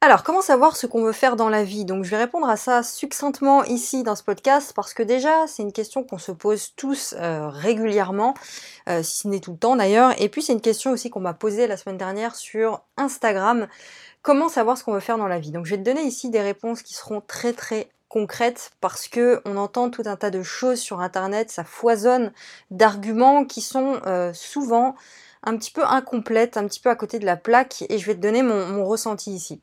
Alors, comment savoir ce qu'on veut faire dans la vie? Donc, je vais répondre à ça succinctement ici dans ce podcast parce que déjà, c'est une question qu'on se pose tous euh, régulièrement, euh, si ce n'est tout le temps d'ailleurs. Et puis, c'est une question aussi qu'on m'a posée la semaine dernière sur Instagram. Comment savoir ce qu'on veut faire dans la vie? Donc, je vais te donner ici des réponses qui seront très très concrètes parce que on entend tout un tas de choses sur internet, ça foisonne d'arguments qui sont euh, souvent un petit peu incomplète, un petit peu à côté de la plaque, et je vais te donner mon, ressenti ici.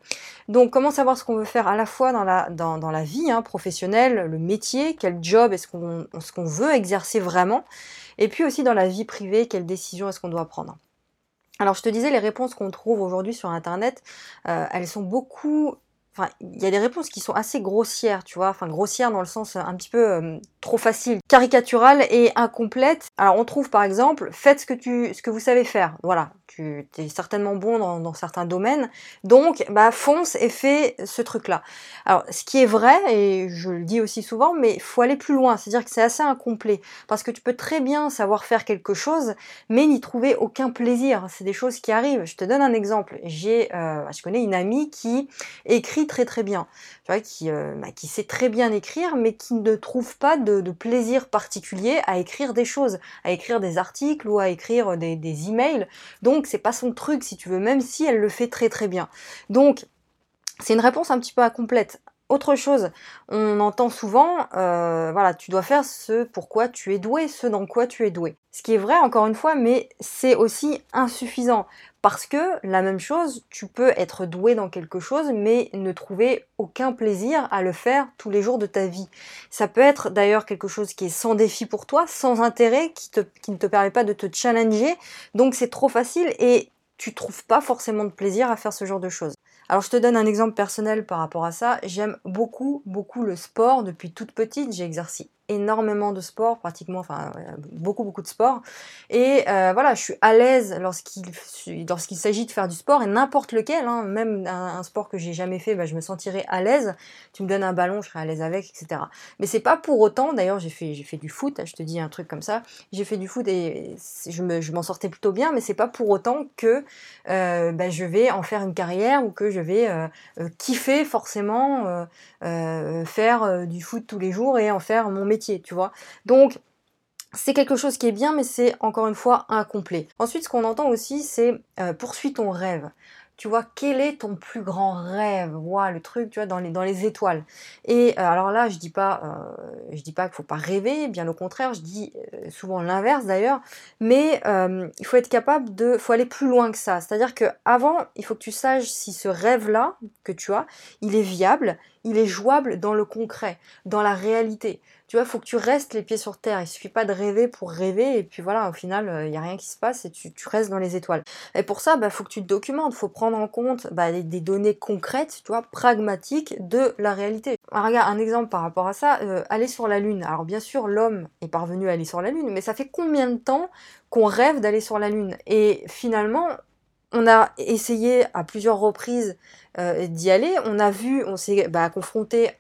Donc, comment savoir ce qu'on veut faire à la fois dans la, vie hein, professionnelle, le métier, quel job est-ce qu'on ce veut exercer vraiment, et puis aussi dans la vie privée, quelle décision est-ce qu'on doit prendre. Alors je te disais, les réponses qu'on trouve aujourd'hui sur Internet, euh, elles sont beaucoup Enfin, il y a des réponses qui sont assez grossières, tu vois, enfin grossières dans le sens un petit peu euh, trop facile, caricaturales et incomplètes. Alors on trouve par exemple, faites ce que tu, ce que vous savez faire. Voilà, tu es certainement bon dans, certains domaines, donc bah fonce et fais ce truc-là. Alors ce qui est vrai et je le dis aussi souvent, mais faut aller plus loin, c'est-à-dire que c'est assez incomplet parce que tu peux très bien savoir faire quelque chose, mais n'y trouver aucun plaisir. C'est des choses qui arrivent. Je te donne un exemple. J'ai, euh, je connais une amie qui écrit très très bien, tu vois, qui, euh, bah, qui sait très bien écrire, mais qui ne trouve pas de, plaisir particulier à écrire des choses, à écrire des articles ou à écrire des, des emails. Donc c'est pas son truc si tu veux, même si elle le fait très très bien. Donc c'est une réponse un petit peu incomplète. Autre chose, on entend souvent, euh, voilà, tu dois faire ce pourquoi tu es doué, ce dans quoi tu es doué. Ce qui est vrai, encore une fois, mais c'est aussi insuffisant. Parce que la même chose, tu peux être doué dans quelque chose, mais ne trouver aucun plaisir à le faire tous les jours de ta vie. Ça peut être d'ailleurs quelque chose qui est sans défi pour toi, sans intérêt, qui, qui ne te permet pas de te challenger. Donc c'est trop facile et tu trouves pas forcément de plaisir à faire ce genre de choses. Alors je te donne un exemple personnel par rapport à ça. J'aime beaucoup, beaucoup le sport. Depuis toute petite, j'ai exercé énormément de sport, pratiquement, enfin beaucoup beaucoup de sport. Et euh, voilà, je suis à l'aise lorsqu'il lorsqu'il s'agit de faire du sport et n'importe lequel, hein, même un, sport que j'ai jamais fait, bah, je me sentirais à l'aise. Tu me donnes un ballon, je serais à l'aise avec, etc. Mais c'est pas pour autant. D'ailleurs, j'ai fait j'ai fait du foot. Je te dis un truc comme ça. J'ai fait du foot et je me je m'en sortais plutôt bien, mais c'est pas pour autant que euh, bah, je vais en faire une carrière ou que je vais euh, kiffer forcément faire du foot tous les jours et en faire mon métier tu vois. Donc, c'est quelque chose qui est bien, mais c'est encore une fois incomplet. Ensuite, ce qu'on entend aussi, c'est euh, poursuis ton rêve tu vois, quel est ton plus grand rêve? Voilà, le truc, tu vois, dans les, étoiles. Et euh, alors là, je dis pas, euh, je dis pas qu'il faut pas rêver, bien au contraire, je dis souvent l'inverse d'ailleurs, mais il faut être capable de, faut aller plus loin que ça. C'est-à-dire que avant, il faut que tu saches si ce rêve-là que tu as, il est viable, il est jouable dans le concret, dans la réalité. Tu vois, il faut que tu restes les pieds sur terre. Il suffit pas de rêver pour rêver et puis voilà, au final, il n'y a rien qui se passe et tu, restes dans les étoiles. Et pour ça, il bah, faut que tu te documentes, faut prendre en compte bah, des, données concrètes, tu vois, pragmatiques de la réalité. Alors, regarde, un exemple par rapport à ça, euh, aller sur la Lune. Alors bien sûr, l'homme est parvenu à aller sur la Lune, mais ça fait combien de temps qu'on rêve d'aller sur la Lune? Et finalement, on a essayé à plusieurs reprises euh, d'y aller, on a vu, on s'est bah, confronté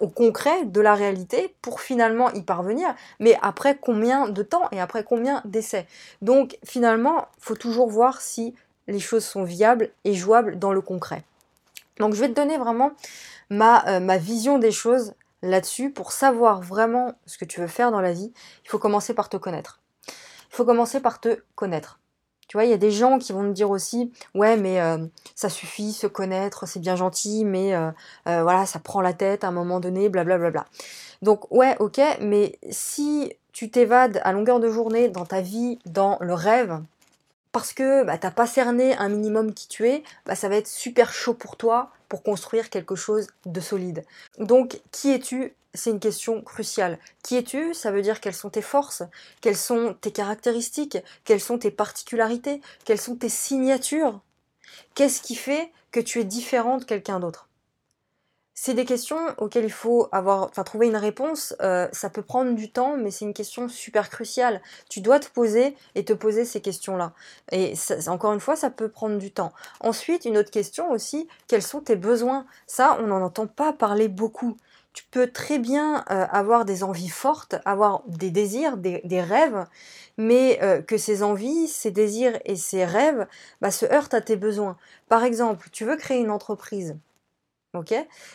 au concret de la réalité pour finalement y parvenir, mais après combien de temps et après combien d'essais? Donc finalement, faut toujours voir si les choses sont viables et jouables dans le concret. Donc je vais te donner vraiment euh, ma vision des choses là-dessus. Pour savoir vraiment ce que tu veux faire dans la vie, il faut commencer par te connaître. Il faut commencer par te connaître. Tu vois, il y a des gens qui vont me dire aussi, ouais, mais euh, ça suffit, se connaître, c'est bien gentil, mais euh, voilà, ça prend la tête à un moment donné, blablabla. Bla, bla, bla. Donc ouais, ok, mais si tu t'évades à longueur de journée dans ta vie, dans le rêve, parce que bah, t'as pas cerné un minimum qui tu es, bah, ça va être super chaud pour toi pour construire quelque chose de solide. Donc, qui es-tu C'est une question cruciale. Qui es-tu? Ça veut dire quelles sont tes forces, quelles sont tes caractéristiques, quelles sont tes particularités, quelles sont tes signatures? Qu'est-ce qui fait que tu es différent de quelqu'un d'autre? C'est des questions auxquelles il faut avoir, enfin, trouver une réponse. Euh, ça peut prendre du temps, mais c'est une question super cruciale. Tu dois te poser et te poser ces questions-là. Et encore une fois, ça peut prendre du temps. Ensuite, une autre question aussi, quels sont tes besoins? Ça, on n'en entend pas parler beaucoup. Tu peux très bien euh, avoir des envies fortes, avoir des désirs, des, rêves, mais euh, que ces envies, ces désirs et ces rêves bah, se heurtent à tes besoins. Par exemple, tu veux créer une entreprise, ok?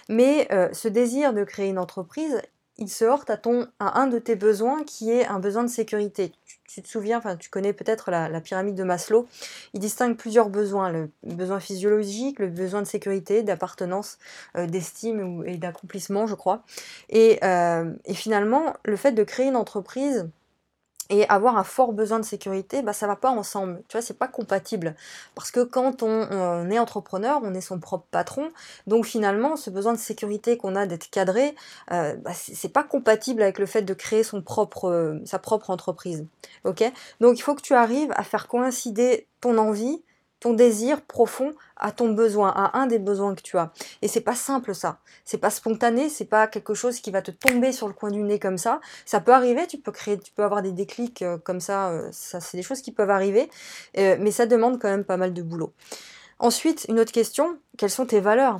Mais euh, ce désir de créer une entreprise, il se heurte à, ton, à un de tes besoins qui est un besoin de sécurité. Tu, te souviens, tu connais peut-être la, pyramide de Maslow, il distingue plusieurs besoins, le besoin physiologique, le besoin de sécurité, d'appartenance, euh, d'estime et d'accomplissement, je crois. Et, euh, et finalement, le fait de créer une entreprise, et avoir un fort besoin de sécurité, bah, ça va pas ensemble. Tu vois, c'est pas compatible. Parce que quand on, est entrepreneur, on est son propre patron. Donc finalement, ce besoin de sécurité qu'on a d'être cadré, euh, bah, c'est pas compatible avec le fait de créer son propre, euh, sa propre entreprise. Ok? Donc il faut que tu arrives à faire coïncider ton envie ton désir profond à ton besoin, à un des besoins que tu as. Et c'est pas simple ça. C'est pas spontané, c'est pas quelque chose qui va te tomber sur le coin du nez comme ça. Ça peut arriver, tu peux créer, tu peux avoir des déclics euh, comme ça, euh, ça c'est des choses qui peuvent arriver, euh, mais ça demande quand même pas mal de boulot. Ensuite, une autre question, quelles sont tes valeurs?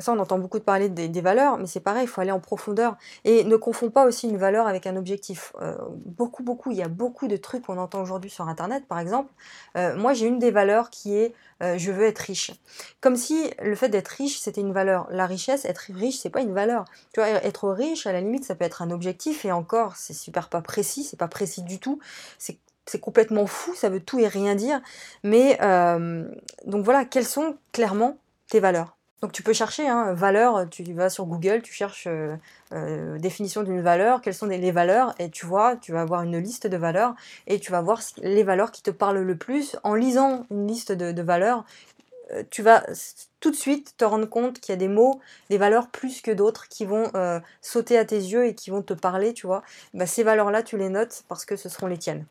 Ça, on entend beaucoup parler des, valeurs, mais c'est pareil, il faut aller en profondeur. Et ne confonds pas aussi une valeur avec un objectif. Euh, beaucoup, beaucoup, il y a beaucoup de trucs qu'on entend aujourd'hui sur Internet, par exemple. Euh, moi, j'ai une des valeurs qui est euh, je veux être riche. Comme si le fait d'être riche, c'était une valeur. La richesse, être riche, c'est pas une valeur. Tu vois, être riche, à la limite, ça peut être un objectif, et encore, c'est super pas précis, c'est pas précis du tout. C'est complètement fou, ça veut tout et rien dire. Mais donc voilà, quelles sont clairement tes valeurs? Donc tu peux chercher, hein, valeur, tu vas sur Google, tu cherches euh, euh, définition d'une valeur, quelles sont les valeurs, et tu vois, tu vas avoir une liste de valeurs, et tu vas voir les valeurs qui te parlent le plus. En lisant une liste de, valeurs, euh, tu vas tout de suite te rendre compte qu'il y a des mots, des valeurs plus que d'autres qui vont sauter à tes yeux et qui vont te parler, tu vois. Bah, ces valeurs-là, tu les notes parce que ce seront les tiennes.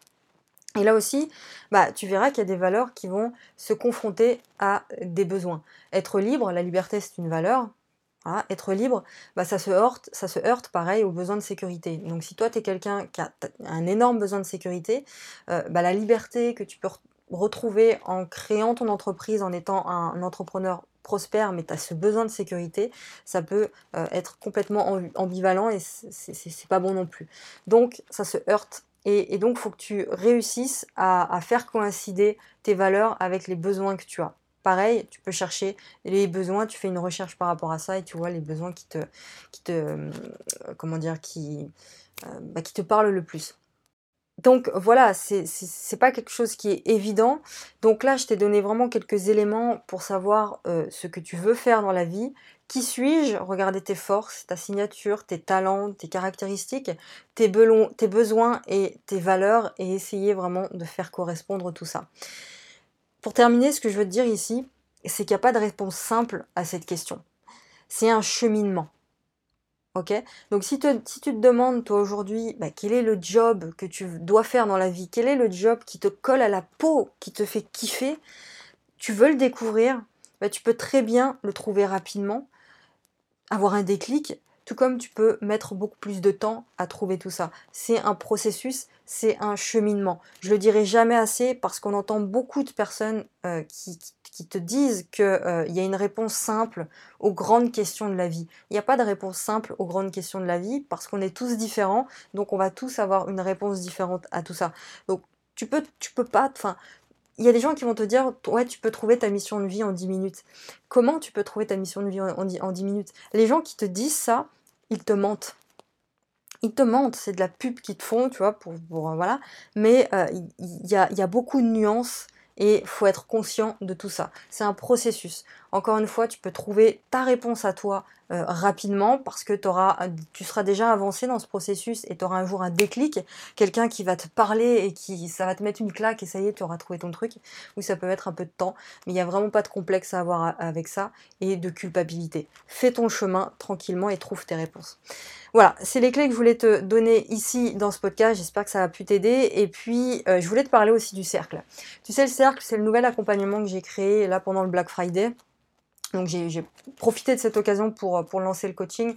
Et là aussi, bah, tu verras qu'il y a des valeurs qui vont se confronter à des besoins. Être libre, la liberté c'est une valeur. être libre, bah, ça, se heurte, ça se heurte pareil aux besoins de sécurité. Donc si toi tu es quelqu'un qui a un énorme besoin de sécurité, euh, bah, la liberté que tu peux retrouver en créant ton entreprise, en étant un, entrepreneur prospère, mais tu as ce besoin de sécurité, ça peut euh, être complètement ambivalent et c'est pas bon non plus. Donc ça se heurte et, donc, il faut que tu réussisses à, faire coïncider tes valeurs avec les besoins que tu as. Pareil, tu peux chercher les besoins, tu fais une recherche par rapport à ça et tu vois les besoins qui te, qui te euh, comment dire, qui, euh, bah, qui te parlent le plus. Donc voilà, c'est pas quelque chose qui est évident. Donc là, je t'ai donné vraiment quelques éléments pour savoir euh, ce que tu veux faire dans la vie, qui suis-je? Regardez tes forces, ta signature, tes talents, tes caractéristiques, tes, besoins et tes valeurs et essayer vraiment de faire correspondre tout ça. Pour terminer, ce que je veux te dire ici, c'est qu'il n'y a pas de réponse simple à cette question. C'est un cheminement. Donc si, si, tu te demandes toi aujourd'hui bah, quel est le job que tu dois faire dans la vie, quel est le job qui te colle à la peau, qui te fait kiffer, tu veux le découvrir, bah, tu peux très bien le trouver rapidement avoir un déclic, tout comme tu peux mettre beaucoup plus de temps à trouver tout ça. C'est un processus, c'est un cheminement. Je le dirai jamais assez parce qu'on entend beaucoup de personnes euh, qui, te disent qu'il euh, y a une réponse simple aux grandes questions de la vie. Il n'y a pas de réponse simple aux grandes questions de la vie parce qu'on est tous différents, donc on va tous avoir une réponse différente à tout ça. Donc tu peux, tu peux pas, enfin, il y a des gens qui vont te dire ouais tu peux trouver ta mission de vie en 10 minutes. Comment tu peux trouver ta mission de vie en, 10 minutes? Les gens qui te disent ça, ils te mentent. Ils te mentent, c'est de la pub qu'ils te font, tu vois, pour, voilà. Mais euh, il y, a, y, a, beaucoup de nuances et faut être conscient de tout ça. C'est un processus. Encore une fois, tu peux trouver ta réponse à toi euh, rapidement parce que auras, tu seras déjà avancé dans ce processus et tu auras un jour un déclic, quelqu'un qui va te parler et qui ça va te mettre une claque et ça y est, tu auras trouvé ton truc. Ou ça peut mettre un peu de temps, mais il n'y a vraiment pas de complexe à avoir avec ça et de culpabilité. Fais ton chemin tranquillement et trouve tes réponses. Voilà, c'est les clés que je voulais te donner ici dans ce podcast. J'espère que ça a pu t'aider. Et puis, euh, je voulais te parler aussi du cercle. Tu sais, le cercle, c'est le nouvel accompagnement que j'ai créé là pendant le Black Friday. Donc j'ai profité de cette occasion pour, pour lancer le coaching.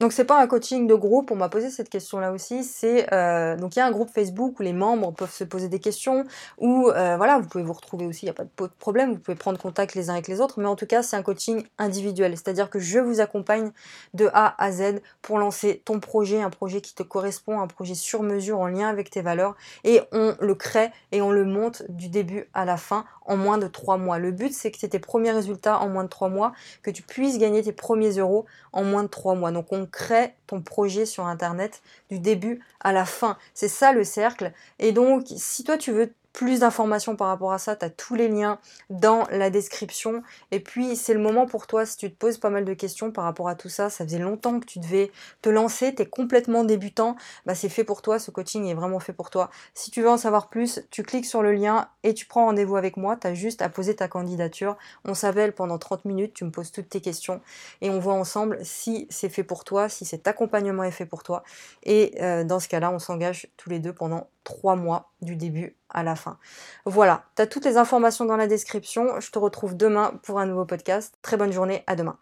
Donc c'est pas un coaching de groupe, on m'a posé cette question-là aussi. C'est euh, donc il y a un groupe Facebook où les membres peuvent se poser des questions, où euh, voilà, vous pouvez vous retrouver aussi, il n'y a pas de problème, vous pouvez prendre contact les uns avec les autres, mais en tout cas c'est un coaching individuel, c'est-à-dire que je vous accompagne de A à Z pour lancer ton projet, un projet qui te correspond, un projet sur mesure en lien avec tes valeurs, et on le crée et on le monte du début à la fin en moins de trois mois. Le but c'est que tu tes premiers résultats en moins de trois mois, que tu puisses gagner tes premiers euros en moins de trois mois. Donc on crée ton projet sur Internet du début à la fin. C'est ça le cercle. Et donc, si toi tu veux plus d'informations par rapport à ça, tu as tous les liens dans la description. Et puis, c'est le moment pour toi, si tu te poses pas mal de questions par rapport à tout ça, ça faisait longtemps que tu devais te lancer, tu es complètement débutant, bah, c'est fait pour toi, ce coaching est vraiment fait pour toi. Si tu veux en savoir plus, tu cliques sur le lien et tu prends rendez-vous avec moi, tu as juste à poser ta candidature. On s'appelle pendant 30 minutes, tu me poses toutes tes questions et on voit ensemble si c'est fait pour toi, si cet accompagnement est fait pour toi. Et euh, dans ce cas-là, on s'engage tous les deux pendant trois mois du début à la fin. Voilà, tu as toutes les informations dans la description. Je te retrouve demain pour un nouveau podcast. Très bonne journée, à demain.